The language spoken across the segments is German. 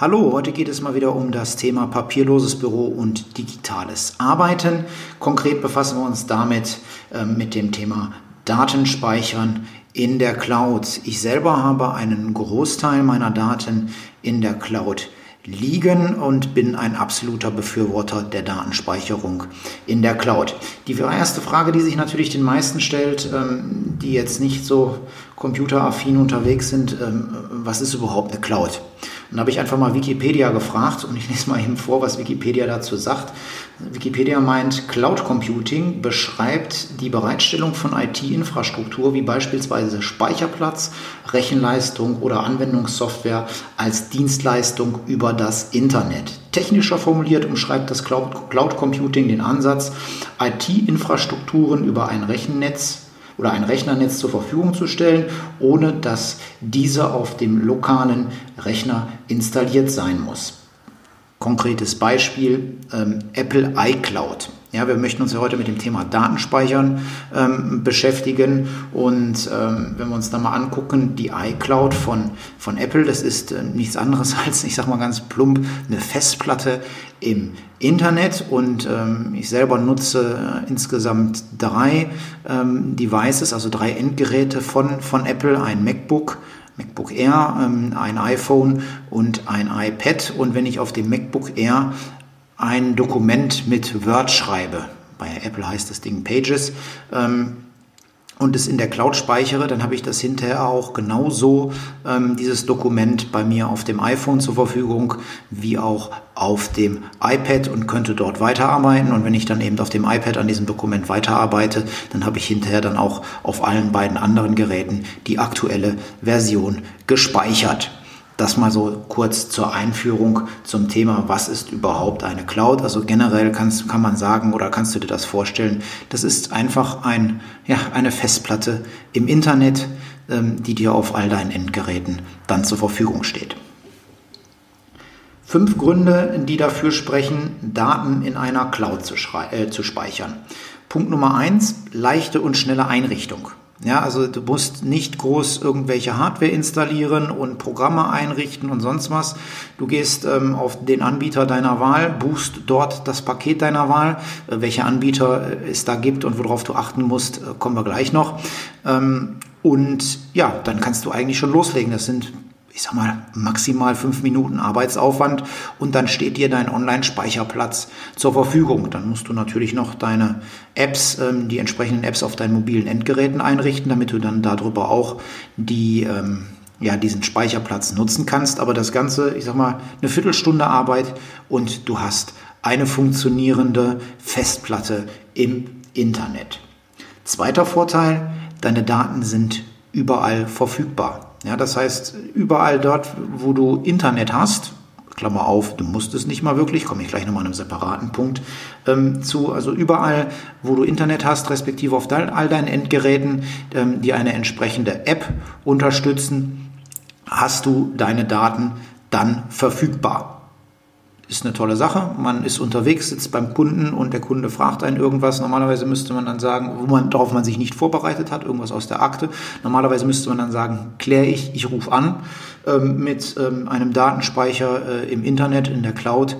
Hallo, heute geht es mal wieder um das Thema papierloses Büro und digitales Arbeiten. Konkret befassen wir uns damit äh, mit dem Thema Datenspeichern in der Cloud. Ich selber habe einen Großteil meiner Daten in der Cloud liegen und bin ein absoluter Befürworter der Datenspeicherung in der Cloud. Die erste Frage, die sich natürlich den meisten stellt, ähm, die jetzt nicht so computeraffin unterwegs sind, ähm, was ist überhaupt eine Cloud? Und habe ich einfach mal Wikipedia gefragt und ich lese mal eben vor, was Wikipedia dazu sagt. Wikipedia meint, Cloud Computing beschreibt die Bereitstellung von IT-Infrastruktur wie beispielsweise Speicherplatz, Rechenleistung oder Anwendungssoftware als Dienstleistung über das Internet. Technischer formuliert umschreibt das Cloud Computing den Ansatz, IT-Infrastrukturen über ein Rechennetz oder ein Rechnernetz zur Verfügung zu stellen, ohne dass diese auf dem lokalen Rechner installiert sein muss. Konkretes Beispiel ähm, Apple iCloud. Ja, wir möchten uns ja heute mit dem Thema Datenspeichern ähm, beschäftigen. Und ähm, wenn wir uns da mal angucken, die iCloud von, von Apple, das ist äh, nichts anderes als, ich sag mal ganz plump, eine Festplatte im Internet. Und ähm, ich selber nutze äh, insgesamt drei ähm, Devices, also drei Endgeräte von, von Apple, ein MacBook, MacBook Air, ähm, ein iPhone und ein iPad. Und wenn ich auf dem MacBook Air ein Dokument mit Word schreibe, bei Apple heißt das Ding Pages, ähm, und es in der Cloud speichere, dann habe ich das hinterher auch genauso, ähm, dieses Dokument bei mir auf dem iPhone zur Verfügung, wie auch auf dem iPad und könnte dort weiterarbeiten. Und wenn ich dann eben auf dem iPad an diesem Dokument weiterarbeite, dann habe ich hinterher dann auch auf allen beiden anderen Geräten die aktuelle Version gespeichert. Das mal so kurz zur Einführung zum Thema, was ist überhaupt eine Cloud? Also generell kannst, kann man sagen oder kannst du dir das vorstellen, das ist einfach ein, ja, eine Festplatte im Internet, ähm, die dir auf all deinen Endgeräten dann zur Verfügung steht. Fünf Gründe, die dafür sprechen, Daten in einer Cloud zu, äh, zu speichern. Punkt Nummer eins, leichte und schnelle Einrichtung. Ja, also du musst nicht groß irgendwelche Hardware installieren und Programme einrichten und sonst was. Du gehst ähm, auf den Anbieter deiner Wahl, buchst dort das Paket deiner Wahl. Äh, welche Anbieter äh, es da gibt und worauf du achten musst, äh, kommen wir gleich noch. Ähm, und ja, dann kannst du eigentlich schon loslegen. Das sind ich sag mal, maximal fünf Minuten Arbeitsaufwand und dann steht dir dein Online-Speicherplatz zur Verfügung. Dann musst du natürlich noch deine Apps, ähm, die entsprechenden Apps auf deinen mobilen Endgeräten einrichten, damit du dann darüber auch die, ähm, ja, diesen Speicherplatz nutzen kannst. Aber das Ganze, ich sag mal, eine Viertelstunde Arbeit und du hast eine funktionierende Festplatte im Internet. Zweiter Vorteil, deine Daten sind überall verfügbar. Ja, das heißt, überall dort, wo du Internet hast, Klammer auf, du musst es nicht mal wirklich, komme ich gleich nochmal an einem separaten Punkt ähm, zu. Also überall, wo du Internet hast, respektive auf all deinen Endgeräten, ähm, die eine entsprechende App unterstützen, hast du deine Daten dann verfügbar ist eine tolle Sache. Man ist unterwegs, sitzt beim Kunden und der Kunde fragt einen irgendwas. Normalerweise müsste man dann sagen, wo man, darauf man sich nicht vorbereitet hat, irgendwas aus der Akte. Normalerweise müsste man dann sagen, kläre ich, ich rufe an ähm, mit ähm, einem Datenspeicher äh, im Internet, in der Cloud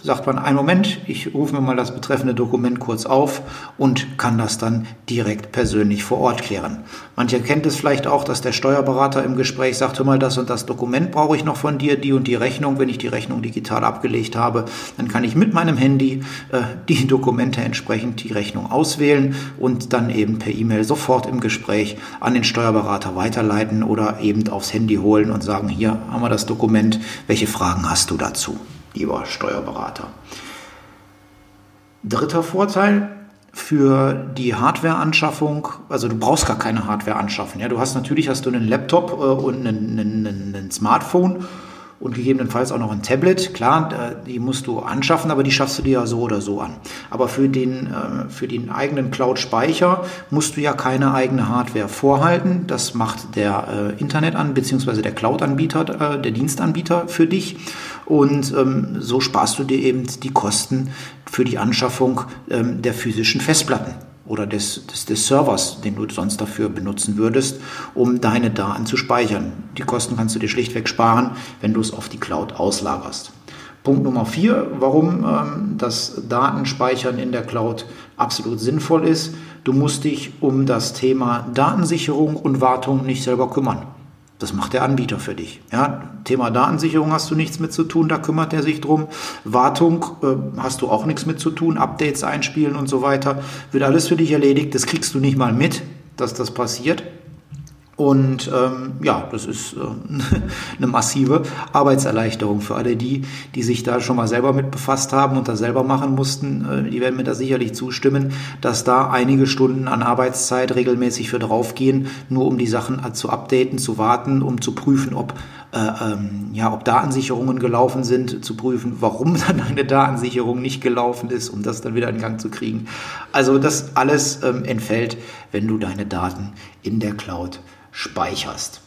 sagt man, einen Moment, ich rufe mir mal das betreffende Dokument kurz auf und kann das dann direkt persönlich vor Ort klären. Mancher kennt es vielleicht auch, dass der Steuerberater im Gespräch sagt, hör mal, das und das Dokument brauche ich noch von dir, die und die Rechnung. Wenn ich die Rechnung digital abgelegt habe, dann kann ich mit meinem Handy äh, die Dokumente entsprechend die Rechnung auswählen und dann eben per E-Mail sofort im Gespräch an den Steuerberater weiterleiten oder eben aufs Handy holen und sagen, hier haben wir das Dokument, welche Fragen hast du dazu? Lieber Steuerberater. Dritter Vorteil für die Hardwareanschaffung, also du brauchst gar keine Hardware anschaffen. Ja? Du hast natürlich hast du einen Laptop äh, und einen, einen, einen Smartphone und gegebenenfalls auch noch ein Tablet. Klar, die musst du anschaffen, aber die schaffst du dir ja so oder so an. Aber für den, äh, für den eigenen Cloud-Speicher musst du ja keine eigene Hardware vorhalten. Das macht der äh, Internet an, beziehungsweise der Cloud-Anbieter, äh, der Dienstanbieter für dich. Und ähm, so sparst du dir eben die Kosten für die Anschaffung ähm, der physischen Festplatten oder des, des, des Servers, den du sonst dafür benutzen würdest, um deine Daten zu speichern. Die Kosten kannst du dir schlichtweg sparen, wenn du es auf die Cloud auslagerst. Punkt Nummer vier, warum ähm, das Datenspeichern in der Cloud absolut sinnvoll ist. Du musst dich um das Thema Datensicherung und Wartung nicht selber kümmern. Das macht der Anbieter für dich. Ja, Thema Datensicherung hast du nichts mit zu tun, da kümmert er sich drum. Wartung äh, hast du auch nichts mit zu tun, Updates einspielen und so weiter. Wird alles für dich erledigt. Das kriegst du nicht mal mit, dass das passiert. Und ähm, ja, das ist äh, eine massive Arbeitserleichterung für alle die, die sich da schon mal selber mit befasst haben und das selber machen mussten. Äh, die werden mir da sicherlich zustimmen, dass da einige Stunden an Arbeitszeit regelmäßig für draufgehen, nur um die Sachen zu updaten, zu warten, um zu prüfen, ob äh, ähm, ja, ob Datensicherungen gelaufen sind, zu prüfen, warum dann eine Datensicherung nicht gelaufen ist, um das dann wieder in Gang zu kriegen. Also das alles ähm, entfällt, wenn du deine Daten in der Cloud speicherst.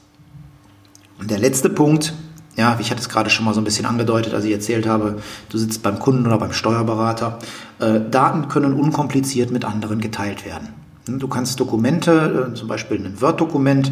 Und der letzte Punkt, ja, ich hatte es gerade schon mal so ein bisschen angedeutet, als ich erzählt habe, du sitzt beim Kunden oder beim Steuerberater. Äh, Daten können unkompliziert mit anderen geteilt werden. Du kannst Dokumente, äh, zum Beispiel ein Word-Dokument,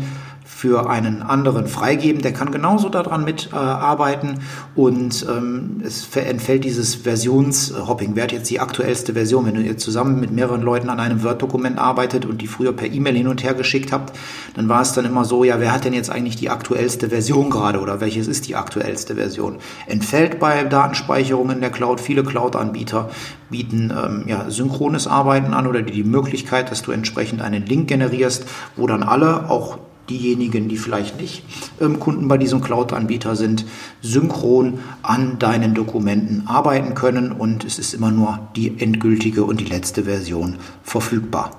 für einen anderen freigeben. Der kann genauso daran mitarbeiten äh, und ähm, es entfällt dieses Versionshopping. Wer hat jetzt die aktuellste Version? Wenn ihr zusammen mit mehreren Leuten an einem Word-Dokument arbeitet und die früher per E-Mail hin und her geschickt habt, dann war es dann immer so, ja, wer hat denn jetzt eigentlich die aktuellste Version gerade oder welches ist die aktuellste Version? Entfällt bei Datenspeicherung in der Cloud. Viele Cloud-Anbieter bieten ähm, ja, synchrones Arbeiten an oder die, die Möglichkeit, dass du entsprechend einen Link generierst, wo dann alle, auch diejenigen, die vielleicht nicht ähm, Kunden bei diesem Cloud-Anbieter sind, synchron an deinen Dokumenten arbeiten können und es ist immer nur die endgültige und die letzte Version verfügbar.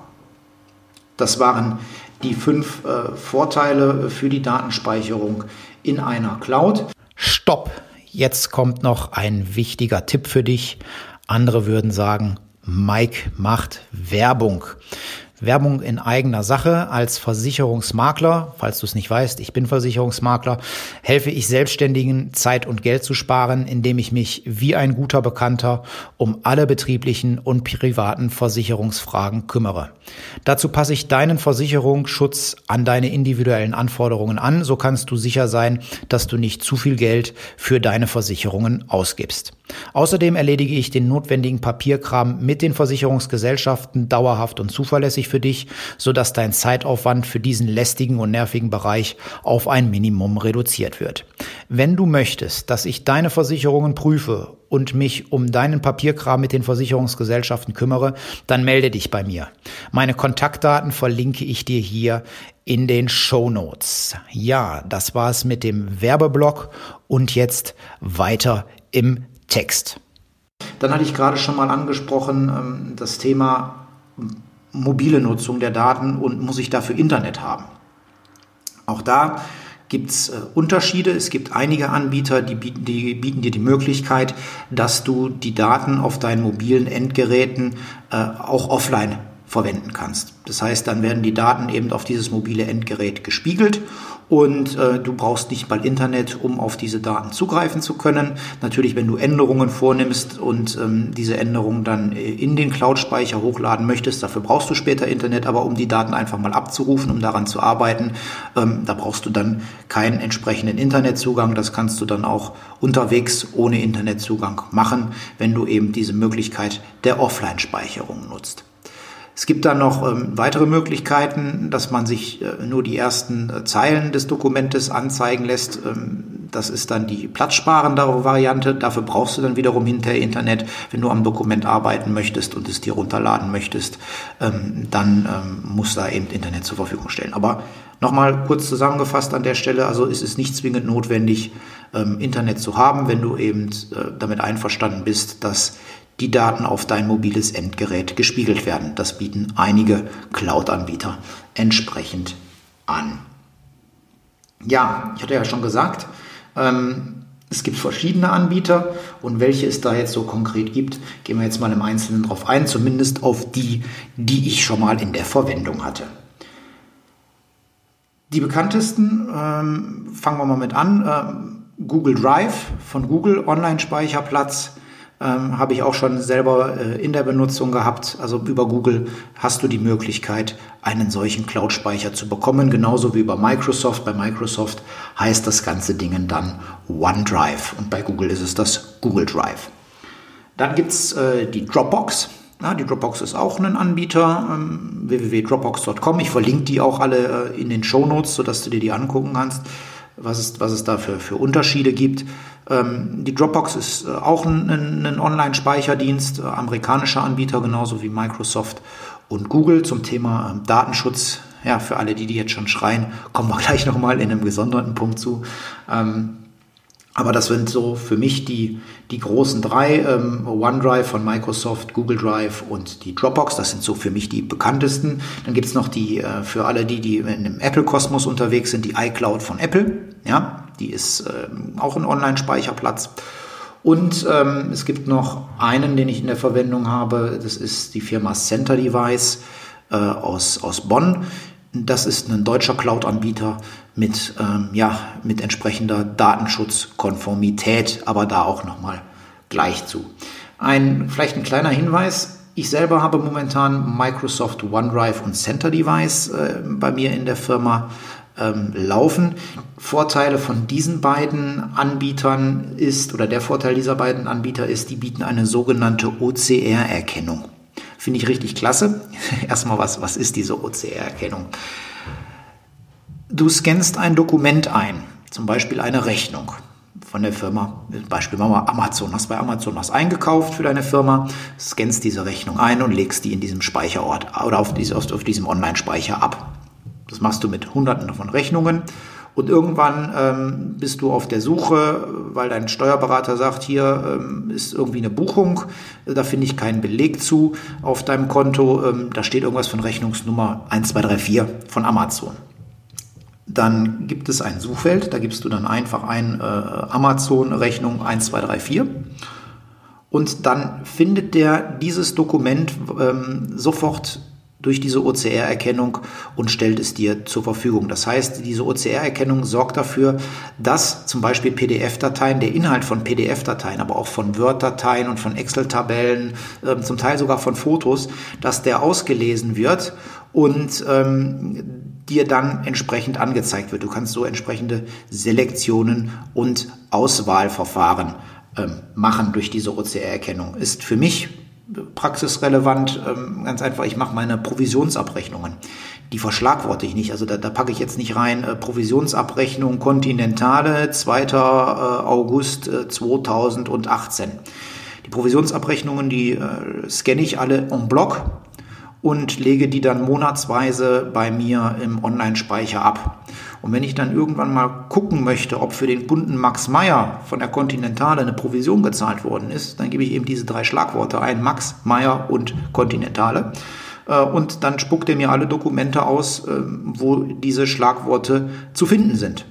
Das waren die fünf äh, Vorteile für die Datenspeicherung in einer Cloud. Stopp! Jetzt kommt noch ein wichtiger Tipp für dich. Andere würden sagen, Mike macht Werbung. Werbung in eigener Sache als Versicherungsmakler, falls du es nicht weißt, ich bin Versicherungsmakler, helfe ich Selbstständigen Zeit und Geld zu sparen, indem ich mich wie ein guter Bekannter um alle betrieblichen und privaten Versicherungsfragen kümmere. Dazu passe ich deinen Versicherungsschutz an deine individuellen Anforderungen an, so kannst du sicher sein, dass du nicht zu viel Geld für deine Versicherungen ausgibst. Außerdem erledige ich den notwendigen Papierkram mit den Versicherungsgesellschaften dauerhaft und zuverlässig für dich, sodass dein Zeitaufwand für diesen lästigen und nervigen Bereich auf ein Minimum reduziert wird. Wenn du möchtest, dass ich deine Versicherungen prüfe und mich um deinen Papierkram mit den Versicherungsgesellschaften kümmere, dann melde dich bei mir. Meine Kontaktdaten verlinke ich dir hier in den Show Notes. Ja, das war's mit dem Werbeblock und jetzt weiter im Text. Dann hatte ich gerade schon mal angesprochen, ähm, das Thema mobile Nutzung der Daten und muss ich dafür Internet haben. Auch da gibt es äh, Unterschiede. Es gibt einige Anbieter, die bieten, die bieten, dir die Möglichkeit, dass du die Daten auf deinen mobilen Endgeräten äh, auch offline verwenden kannst. Das heißt, dann werden die Daten eben auf dieses mobile Endgerät gespiegelt und äh, du brauchst nicht mal Internet, um auf diese Daten zugreifen zu können. Natürlich, wenn du Änderungen vornimmst und ähm, diese Änderungen dann äh, in den Cloud-Speicher hochladen möchtest, dafür brauchst du später Internet, aber um die Daten einfach mal abzurufen, um daran zu arbeiten, ähm, da brauchst du dann keinen entsprechenden Internetzugang. Das kannst du dann auch unterwegs ohne Internetzugang machen, wenn du eben diese Möglichkeit der Offline-Speicherung nutzt. Es gibt dann noch ähm, weitere Möglichkeiten, dass man sich äh, nur die ersten äh, Zeilen des Dokumentes anzeigen lässt. Ähm, das ist dann die platzsparendere Variante. Dafür brauchst du dann wiederum hinterher Internet. Wenn du am Dokument arbeiten möchtest und es dir runterladen möchtest, ähm, dann ähm, muss da eben Internet zur Verfügung stellen. Aber nochmal kurz zusammengefasst an der Stelle, also ist es nicht zwingend notwendig, ähm, Internet zu haben, wenn du eben äh, damit einverstanden bist, dass die Daten auf dein mobiles Endgerät gespiegelt werden. Das bieten einige Cloud-Anbieter entsprechend an. Ja, ich hatte ja schon gesagt, ähm, Es gibt verschiedene Anbieter und welche es da jetzt so konkret gibt, gehen wir jetzt mal im Einzelnen drauf ein, zumindest auf die, die ich schon mal in der Verwendung hatte. Die bekanntesten, ähm, fangen wir mal mit an, ähm, Google Drive von Google, Online-Speicherplatz, ähm, habe ich auch schon selber äh, in der Benutzung gehabt. Also über Google hast du die Möglichkeit, einen solchen Cloud-Speicher zu bekommen, genauso wie über Microsoft. Bei Microsoft heißt das ganze Ding dann OneDrive und bei Google ist es das Google Drive. Dann gibt es äh, die Dropbox. Ja, die Dropbox ist auch ein Anbieter, ähm, www.dropbox.com. Ich verlinke die auch alle äh, in den Show Notes, sodass du dir die angucken kannst, was es, was es da für, für Unterschiede gibt. Ähm, die Dropbox ist äh, auch ein, ein Online-Speicherdienst, äh, amerikanischer Anbieter, genauso wie Microsoft und Google zum Thema ähm, Datenschutz. Ja, für alle, die, die jetzt schon schreien, kommen wir gleich nochmal in einem gesonderten Punkt zu. Ähm, aber das sind so für mich die, die großen drei, ähm, OneDrive von Microsoft, Google Drive und die Dropbox. Das sind so für mich die bekanntesten. Dann gibt's noch die, äh, für alle die, die in dem Apple-Kosmos unterwegs sind, die iCloud von Apple. Ja, die ist ähm, auch ein Online-Speicherplatz. Und ähm, es gibt noch einen, den ich in der Verwendung habe. Das ist die Firma Center Device äh, aus, aus Bonn. Das ist ein deutscher Cloud-Anbieter mit, ähm, ja, mit entsprechender Datenschutzkonformität, aber da auch nochmal gleich zu. Ein, vielleicht ein kleiner Hinweis. Ich selber habe momentan Microsoft OneDrive und Center Device äh, bei mir in der Firma ähm, laufen. Vorteile von diesen beiden Anbietern ist, oder der Vorteil dieser beiden Anbieter ist, die bieten eine sogenannte OCR-Erkennung. Finde ich richtig klasse. Erstmal, was, was ist diese OCR-Erkennung? Du scannst ein Dokument ein, zum Beispiel eine Rechnung von der Firma. Beispiel machen wir Amazon. Hast bei Amazon was eingekauft für deine Firma, scannst diese Rechnung ein und legst die in diesem Speicherort oder auf, auf diesem Online-Speicher ab. Das machst du mit hunderten von Rechnungen und irgendwann ähm, bist du auf der Suche, weil dein Steuerberater sagt, hier ähm, ist irgendwie eine Buchung, da finde ich keinen Beleg zu auf deinem Konto, ähm, da steht irgendwas von Rechnungsnummer 1234 von Amazon. Dann gibt es ein Suchfeld, da gibst du dann einfach ein äh, Amazon-Rechnung 1234 und dann findet der dieses Dokument ähm, sofort durch diese OCR-Erkennung und stellt es dir zur Verfügung. Das heißt, diese OCR-Erkennung sorgt dafür, dass zum Beispiel PDF-Dateien, der Inhalt von PDF-Dateien, aber auch von Word-Dateien und von Excel-Tabellen, äh, zum Teil sogar von Fotos, dass der ausgelesen wird und ähm, dir dann entsprechend angezeigt wird. Du kannst so entsprechende Selektionen und Auswahlverfahren ähm, machen durch diese OCR-Erkennung. Ist für mich praxisrelevant, ähm, ganz einfach, ich mache meine Provisionsabrechnungen. Die verschlagworte ich nicht. Also da, da packe ich jetzt nicht rein äh, Provisionsabrechnung Kontinentale 2. Äh, August äh, 2018. Die Provisionsabrechnungen, die äh, scanne ich alle en bloc und lege die dann monatsweise bei mir im Online-Speicher ab. Und wenn ich dann irgendwann mal gucken möchte, ob für den Kunden Max Meyer von der Continentale eine Provision gezahlt worden ist, dann gebe ich eben diese drei Schlagworte ein, Max, Meyer und Continentale. Äh, und dann spuckt er mir alle Dokumente aus, äh, wo diese Schlagworte zu finden sind.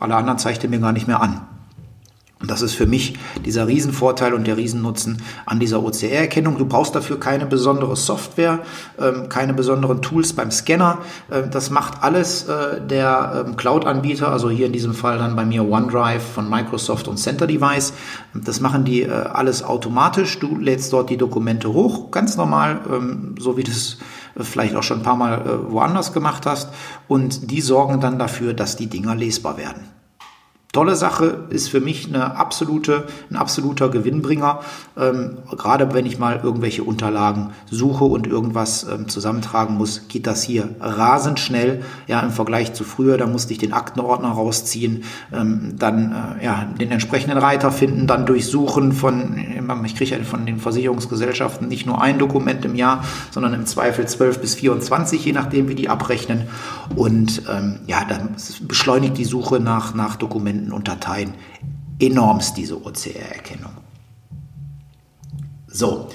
Alle anderen zeigt er mir gar nicht mehr an. Und das ist für mich dieser Riesenvorteil und der Riesennutzen an dieser OCR-Erkennung. Du brauchst dafür keine besondere Software, ähm, keine besonderen Tools beim Scanner. Äh, das macht alles äh, der ähm, Cloud-Anbieter, also hier in diesem Fall dann bei mir OneDrive von Microsoft und Center Device. Das machen die äh, alles automatisch. Du lädst dort die Dokumente hoch, ganz normal, ähm, so wie du es vielleicht auch schon ein paar Mal woanders gemacht hast. Und die sorgen dann dafür, dass die Dinger lesbar werden tolle Sache, ist für mich eine absolute, ein absoluter Gewinnbringer. Ähm, gerade wenn ich mal irgendwelche Unterlagen suche und irgendwas ähm, zusammentragen muss, geht das hier rasend schnell. Ja, im Vergleich zu früher, da musste ich den Aktenordner rausziehen, ähm, dann äh, ja, den entsprechenden Reiter finden, dann durchsuchen von, ich kriege von den Versicherungsgesellschaften nicht nur ein Dokument im Jahr, sondern im Zweifel 12 bis 24, je nachdem, wie die abrechnen. Und ähm, ja, dann beschleunigt die Suche nach, nach Dokumenten Dokumenten und Dateien enormst diese OCR-Erkennung. So,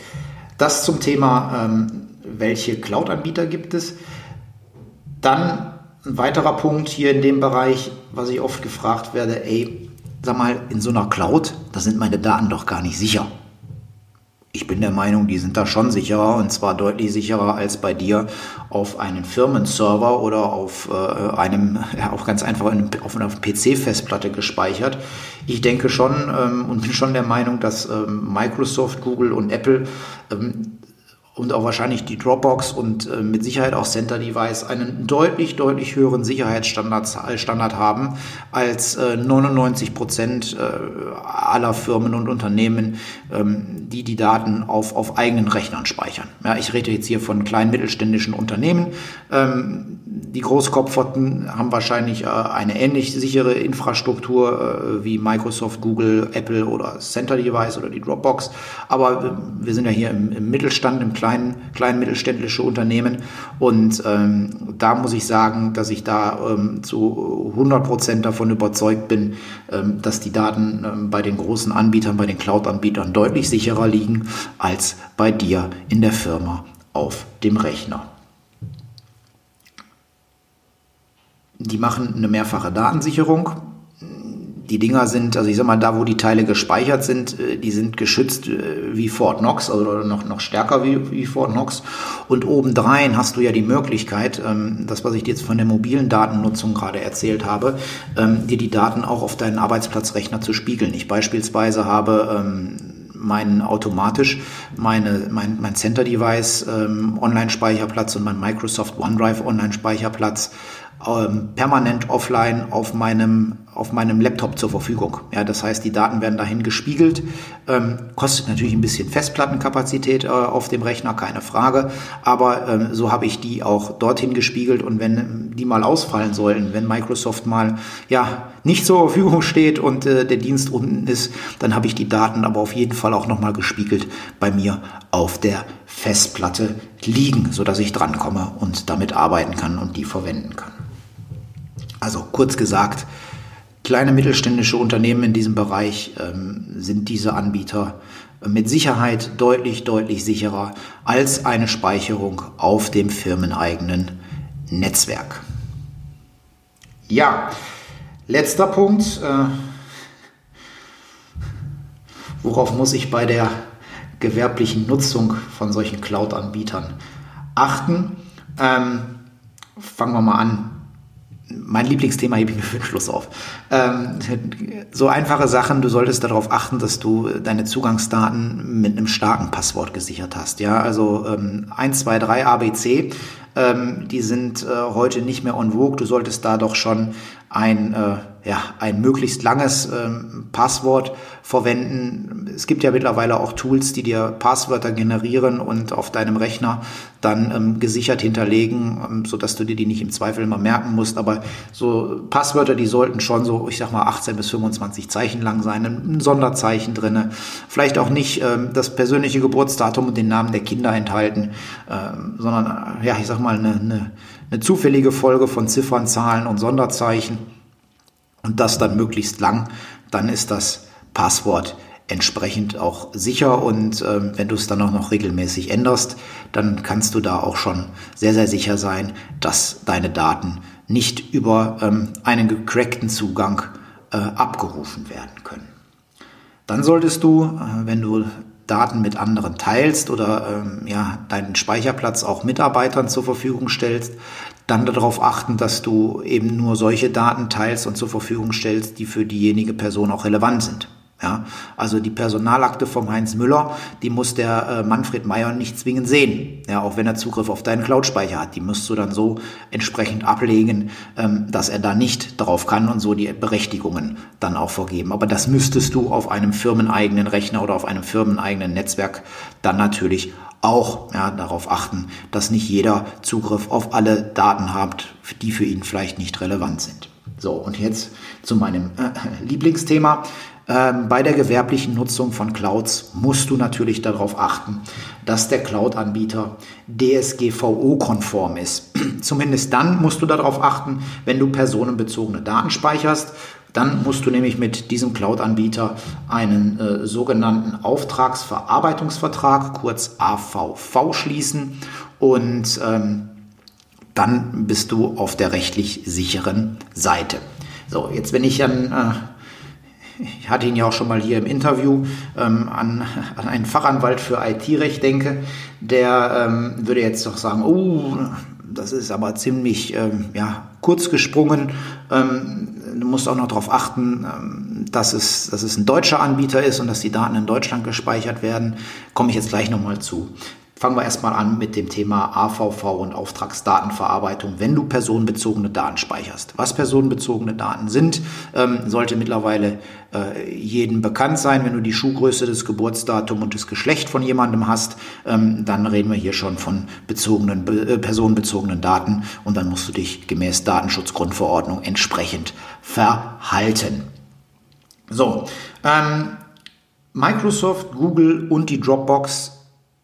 das zum Thema, ähm, welche Cloud-Anbieter gibt es. Dann ein weiterer Punkt hier in dem Bereich, was ich oft gefragt werde, ey, sag mal, in so einer Cloud, da sind meine Daten doch gar nicht sicher. Ich bin der Meinung, die sind da schon sicherer und zwar deutlich sicherer als bei dir auf einen Firmenserver oder auf äh, einem, ja, auch ganz einfach auf einer PC-Festplatte gespeichert. Ich denke schon ähm, und bin schon der Meinung, dass ähm, Microsoft, Google und Apple ähm, und auch wahrscheinlich die Dropbox und äh, mit Sicherheit auch Center Device einen deutlich, deutlich höheren Sicherheitsstandard Standard haben als äh, 99 Prozent äh, aller Firmen und Unternehmen, ähm, die die Daten auf, auf eigenen Rechnern speichern. Ja, ich rede jetzt hier von kleinen mittelständischen Unternehmen. Ähm, die Großkopferten haben wahrscheinlich äh, eine ähnlich sichere Infrastruktur äh, wie Microsoft, Google, Apple oder Center Device oder die Dropbox. Aber äh, wir sind ja hier im, im Mittelstand, im kleinen, kleinen mittelständische Unternehmen. Und ähm, da muss ich sagen, dass ich da ähm, zu 100 Prozent davon überzeugt bin, ähm, dass die Daten ähm, bei den großen Anbietern, bei den Cloud-Anbietern deutlich sicherer liegen als bei dir in der Firma auf dem Rechner. Die machen eine mehrfache Datensicherung die Dinger sind, also ich sag mal, da wo die Teile gespeichert sind, äh, die sind geschützt äh, wie Fort Knox, also noch, noch stärker wie, wie Fort Knox. Und obendrein hast du ja die Möglichkeit, ähm, das, was ich dir jetzt von der mobilen Datennutzung gerade erzählt habe, ähm, dir die Daten auch auf deinen Arbeitsplatzrechner zu spiegeln. Ich beispielsweise habe ähm, meinen automatisch meine, mein, mein Center-Device Online-Speicherplatz und mein Microsoft OneDrive Online-Speicherplatz permanent offline auf meinem, auf meinem Laptop zur Verfügung. Ja, das heißt, die Daten werden dahin gespiegelt. Ähm, kostet natürlich ein bisschen Festplattenkapazität äh, auf dem Rechner, keine Frage. Aber ähm, so habe ich die auch dorthin gespiegelt. Und wenn die mal ausfallen sollten, wenn Microsoft mal ja nicht zur Verfügung steht und äh, der Dienst unten ist, dann habe ich die Daten aber auf jeden Fall auch nochmal gespiegelt bei mir auf der Festplatte liegen, sodass ich drankomme und damit arbeiten kann und die verwenden kann. Also kurz gesagt, kleine mittelständische Unternehmen in diesem Bereich ähm, sind diese Anbieter mit Sicherheit deutlich, deutlich sicherer als eine Speicherung auf dem firmeneigenen Netzwerk. Ja, letzter Punkt. Äh, worauf muss ich bei der gewerblichen Nutzung von solchen Cloud-Anbietern achten? Ähm, fangen wir mal an mein Lieblingsthema hebe ich mir für den Schluss auf. Ähm, so einfache Sachen, du solltest darauf achten, dass du deine Zugangsdaten mit einem starken Passwort gesichert hast. Ja, also ähm, 1, 2, 3 ABC, ähm, die sind äh, heute nicht mehr on vogue. Du solltest da doch schon ein, äh, ja, ein möglichst langes ähm, Passwort verwenden. Es gibt ja mittlerweile auch Tools, die dir Passwörter generieren und auf deinem Rechner dann ähm, gesichert hinterlegen, ähm, sodass du dir die nicht im Zweifel immer merken musst. Aber so Passwörter, die sollten schon so, ich sag mal, 18 bis 25 Zeichen lang sein, ein Sonderzeichen drinne, vielleicht auch nicht ähm, das persönliche Geburtsdatum und den Namen der Kinder enthalten, ähm, sondern ja, ich sag mal eine, eine eine zufällige Folge von Ziffern, Zahlen und Sonderzeichen und das dann möglichst lang, dann ist das Passwort entsprechend auch sicher und äh, wenn du es dann auch noch regelmäßig änderst, dann kannst du da auch schon sehr, sehr sicher sein, dass deine Daten nicht über ähm, einen gecrackten Zugang äh, abgerufen werden können. Dann solltest du, äh, wenn du Daten mit anderen teilst oder ähm, ja, deinen Speicherplatz auch Mitarbeitern zur Verfügung stellst, dann darauf achten, dass du eben nur solche Daten teilst und zur Verfügung stellst, die für diejenige Person auch relevant sind. Ja, also die Personalakte vom Heinz Müller, die muss der äh, Manfred Meyer nicht zwingend sehen. Ja, auch wenn er Zugriff auf deinen Cloud-Speicher hat. Die musst du dann so entsprechend ablegen, ähm, dass er da nicht drauf kann und so die Berechtigungen dann auch vorgeben. Aber das müsstest du auf einem firmeneigenen Rechner oder auf einem firmeneigenen Netzwerk dann natürlich auch ja, darauf achten, dass nicht jeder Zugriff auf alle Daten hat, die für ihn vielleicht nicht relevant sind. So, und jetzt zu meinem äh, Lieblingsthema. Ähm, bei der gewerblichen Nutzung von Clouds musst du natürlich darauf achten, dass der Cloud-Anbieter DSGVO-konform ist. Zumindest dann musst du darauf achten, wenn du personenbezogene Daten speicherst. Dann musst du nämlich mit diesem Cloud-Anbieter einen äh, sogenannten Auftragsverarbeitungsvertrag, kurz AVV, schließen und ähm, dann bist du auf der rechtlich sicheren Seite. So, jetzt wenn ich dann äh, ich hatte ihn ja auch schon mal hier im Interview, ähm, an, an einen Fachanwalt für IT-Recht denke, der ähm, würde jetzt doch sagen, oh, das ist aber ziemlich ähm, ja, kurz gesprungen. Ähm, du musst auch noch darauf achten, ähm, dass, es, dass es ein deutscher Anbieter ist und dass die Daten in Deutschland gespeichert werden. Komme ich jetzt gleich nochmal zu. Fangen wir erstmal an mit dem Thema AVV und Auftragsdatenverarbeitung, wenn du personenbezogene Daten speicherst. Was personenbezogene Daten sind, ähm, sollte mittlerweile äh, jedem bekannt sein. Wenn du die Schuhgröße, das Geburtsdatum und das Geschlecht von jemandem hast, ähm, dann reden wir hier schon von bezogenen, äh, personenbezogenen Daten und dann musst du dich gemäß Datenschutzgrundverordnung entsprechend verhalten. So, ähm, Microsoft, Google und die Dropbox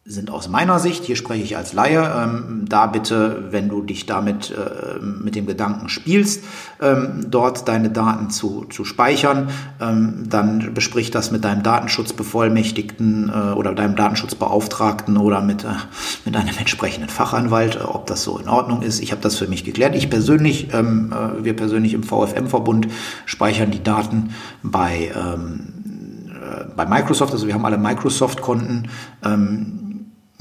sind aus meiner Sicht, hier spreche ich als Laie, ähm, da bitte, wenn du dich damit äh, mit dem Gedanken spielst, ähm, dort deine Daten zu, zu speichern, ähm, dann besprich das mit deinem Datenschutzbevollmächtigten äh, oder deinem Datenschutzbeauftragten oder mit, äh, mit einem entsprechenden Fachanwalt, äh, ob das so in Ordnung ist. Ich habe das für mich geklärt. Ich persönlich, ähm, äh, wir persönlich im VFM-Verbund speichern die Daten bei ähm, äh, bei Microsoft, also wir haben alle Microsoft-Konten. Ähm,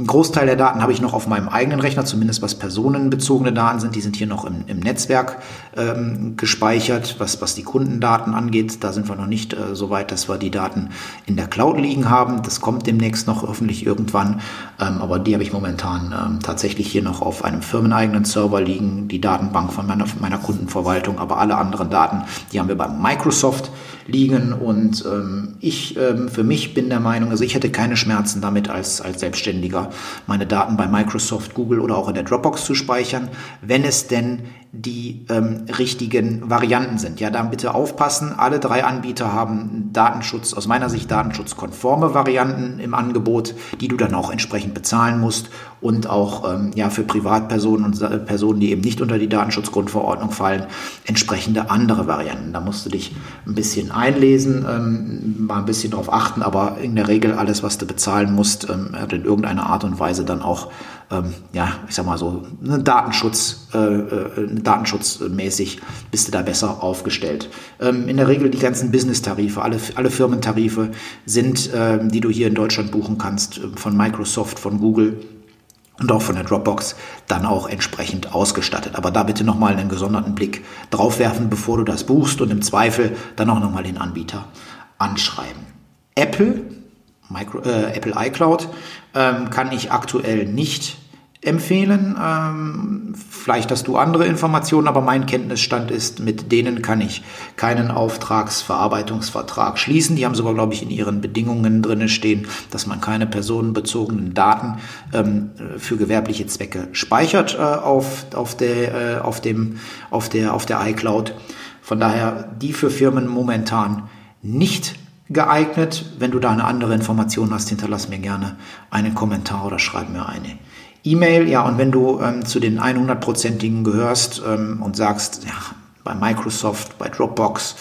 ein Großteil der Daten habe ich noch auf meinem eigenen Rechner, zumindest was personenbezogene Daten sind. Die sind hier noch im, im Netzwerk ähm, gespeichert. Was, was die Kundendaten angeht, da sind wir noch nicht äh, so weit, dass wir die Daten in der Cloud liegen haben. Das kommt demnächst noch hoffentlich irgendwann. Ähm, aber die habe ich momentan ähm, tatsächlich hier noch auf einem firmeneigenen Server liegen. Die Datenbank von meiner, meiner Kundenverwaltung. Aber alle anderen Daten, die haben wir bei Microsoft liegen. Und ähm, ich ähm, für mich bin der Meinung, also ich hätte keine Schmerzen damit als, als Selbstständiger meine Daten bei Microsoft, Google oder auch in der Dropbox zu speichern, wenn es denn die ähm, richtigen Varianten sind. Ja, dann bitte aufpassen. Alle drei Anbieter haben Datenschutz, aus meiner Sicht datenschutzkonforme Varianten im Angebot, die du dann auch entsprechend bezahlen musst und auch ähm, ja, für Privatpersonen und äh, Personen, die eben nicht unter die Datenschutzgrundverordnung fallen, entsprechende andere Varianten. Da musst du dich ein bisschen einlesen, ähm, mal ein bisschen drauf achten, aber in der Regel alles, was du bezahlen musst, ähm, hat in irgendeiner Art und Weise dann auch ähm, ja, ich sag mal so, ne, Datenschutz, äh, äh, datenschutzmäßig bist du da besser aufgestellt. Ähm, in der Regel die ganzen Business-Tarife, alle, alle Firmentarife sind, ähm, die du hier in Deutschland buchen kannst, äh, von Microsoft, von Google, und auch von der Dropbox dann auch entsprechend ausgestattet. Aber da bitte nochmal einen gesonderten Blick drauf werfen, bevor du das buchst und im Zweifel dann auch nochmal den Anbieter anschreiben. Apple Micro, äh, Apple iCloud ähm, kann ich aktuell nicht empfehlen. Ähm, vielleicht hast du andere Informationen, aber mein Kenntnisstand ist, mit denen kann ich keinen Auftragsverarbeitungsvertrag schließen. Die haben sogar, glaube ich, in ihren Bedingungen drin stehen, dass man keine personenbezogenen Daten ähm, für gewerbliche Zwecke speichert äh, auf, auf, der, äh, auf, dem, auf, der, auf der iCloud. Von daher die für Firmen momentan nicht geeignet. Wenn du da eine andere Information hast, hinterlass mir gerne einen Kommentar oder schreib mir eine E-Mail. Ja, und wenn du ähm, zu den 100%igen gehörst ähm, und sagst, ja, bei Microsoft, bei Dropbox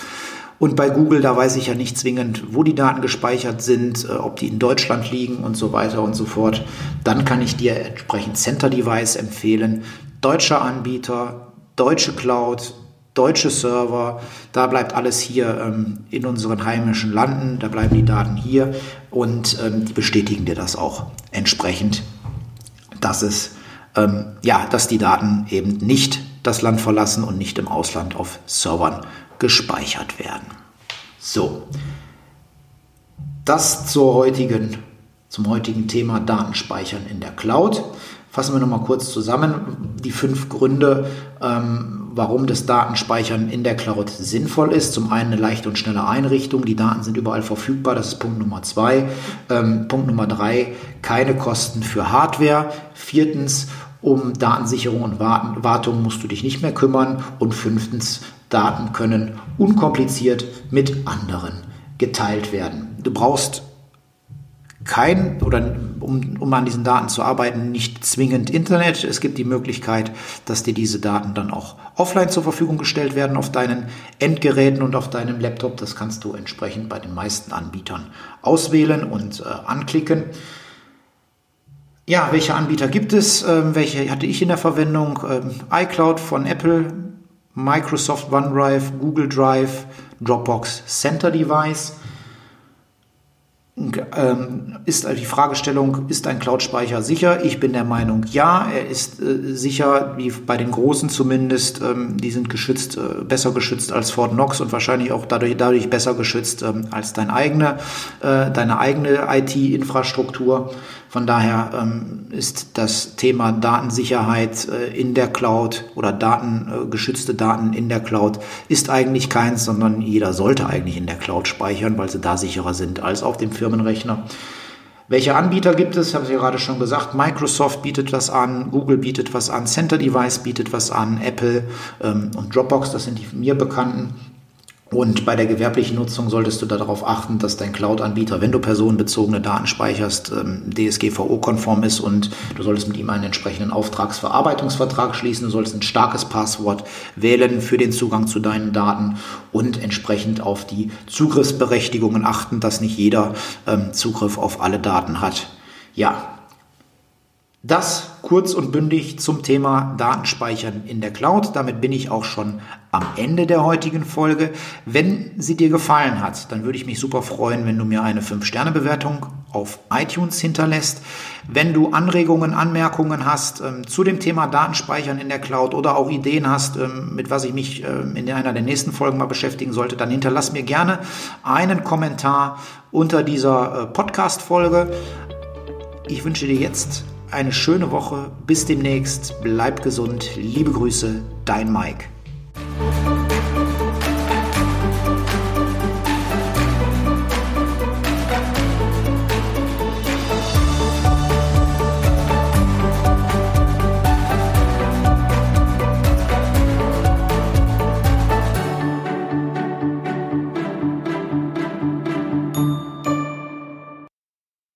und bei Google, da weiß ich ja nicht zwingend, wo die Daten gespeichert sind, äh, ob die in Deutschland liegen und so weiter und so fort, dann kann ich dir entsprechend Center Device empfehlen. Deutscher Anbieter, deutsche Cloud, deutsche Server, da bleibt alles hier ähm, in unseren heimischen Landen, da bleiben die Daten hier und ähm, die bestätigen dir das auch entsprechend, dass es ähm, ja, dass die Daten eben nicht das Land verlassen und nicht im Ausland auf Servern gespeichert werden. So, das zur heutigen, zum heutigen Thema Datenspeichern in der Cloud. Fassen wir nochmal kurz zusammen die fünf Gründe, ähm, warum das Datenspeichern in der Cloud sinnvoll ist. Zum einen eine leichte und schnelle Einrichtung. Die Daten sind überall verfügbar. Das ist Punkt Nummer zwei. Ähm, Punkt Nummer drei, keine Kosten für Hardware. Viertens, um Datensicherung und Wartung musst du dich nicht mehr kümmern. Und fünftens, Daten können unkompliziert mit anderen geteilt werden. Du brauchst kein oder um, um an diesen Daten zu arbeiten, nicht zwingend Internet. Es gibt die Möglichkeit, dass dir diese Daten dann auch offline zur Verfügung gestellt werden auf deinen Endgeräten und auf deinem Laptop. Das kannst du entsprechend bei den meisten Anbietern auswählen und äh, anklicken. Ja, welche Anbieter gibt es? Ähm, welche hatte ich in der Verwendung? Ähm, iCloud von Apple, Microsoft OneDrive, Google Drive, Dropbox Center Device. Ähm, ist also die Fragestellung, ist ein Cloud-Speicher sicher? Ich bin der Meinung, ja, er ist äh, sicher, wie bei den Großen zumindest. Ähm, die sind geschützt, äh, besser geschützt als Fort Knox und wahrscheinlich auch dadurch, dadurch besser geschützt ähm, als dein eigene, äh, deine eigene IT-Infrastruktur. Von daher ähm, ist das Thema Datensicherheit äh, in der Cloud oder Daten, äh, geschützte Daten in der Cloud ist eigentlich keins, sondern jeder sollte eigentlich in der Cloud speichern, weil sie da sicherer sind als auf dem Firmenrechner. Welche Anbieter gibt es? Habe ich ja gerade schon gesagt. Microsoft bietet was an, Google bietet was an, Center Device bietet was an, Apple ähm, und Dropbox, das sind die mir bekannten. Und bei der gewerblichen Nutzung solltest du darauf achten, dass dein Cloud-Anbieter, wenn du personenbezogene Daten speicherst, ähm, DSGVO-konform ist und du solltest mit ihm einen entsprechenden Auftragsverarbeitungsvertrag schließen. Du solltest ein starkes Passwort wählen für den Zugang zu deinen Daten und entsprechend auf die Zugriffsberechtigungen achten, dass nicht jeder ähm, Zugriff auf alle Daten hat. Ja, das kurz und bündig zum Thema Datenspeichern in der Cloud. Damit bin ich auch schon am Ende der heutigen Folge. Wenn sie dir gefallen hat, dann würde ich mich super freuen, wenn du mir eine 5-Sterne-Bewertung auf iTunes hinterlässt. Wenn du Anregungen, Anmerkungen hast ähm, zu dem Thema Datenspeichern in der Cloud oder auch Ideen hast, ähm, mit was ich mich ähm, in einer der nächsten Folgen mal beschäftigen sollte, dann hinterlass mir gerne einen Kommentar unter dieser äh, Podcast-Folge. Ich wünsche dir jetzt eine schöne Woche. Bis demnächst. Bleib gesund. Liebe Grüße, dein Mike.